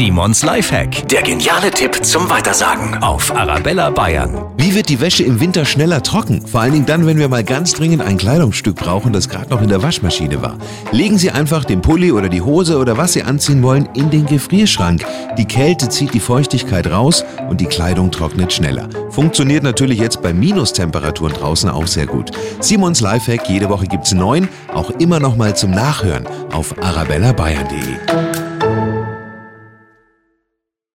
Simons Lifehack. Der geniale Tipp zum Weitersagen auf Arabella Bayern. Wie wird die Wäsche im Winter schneller trocken? Vor allen Dingen dann, wenn wir mal ganz dringend ein Kleidungsstück brauchen, das gerade noch in der Waschmaschine war. Legen Sie einfach den Pulli oder die Hose oder was Sie anziehen wollen in den Gefrierschrank. Die Kälte zieht die Feuchtigkeit raus und die Kleidung trocknet schneller. Funktioniert natürlich jetzt bei Minustemperaturen draußen auch sehr gut. Simons Lifehack, jede Woche gibt's neun, auch immer noch mal zum Nachhören auf arabellabayern.de.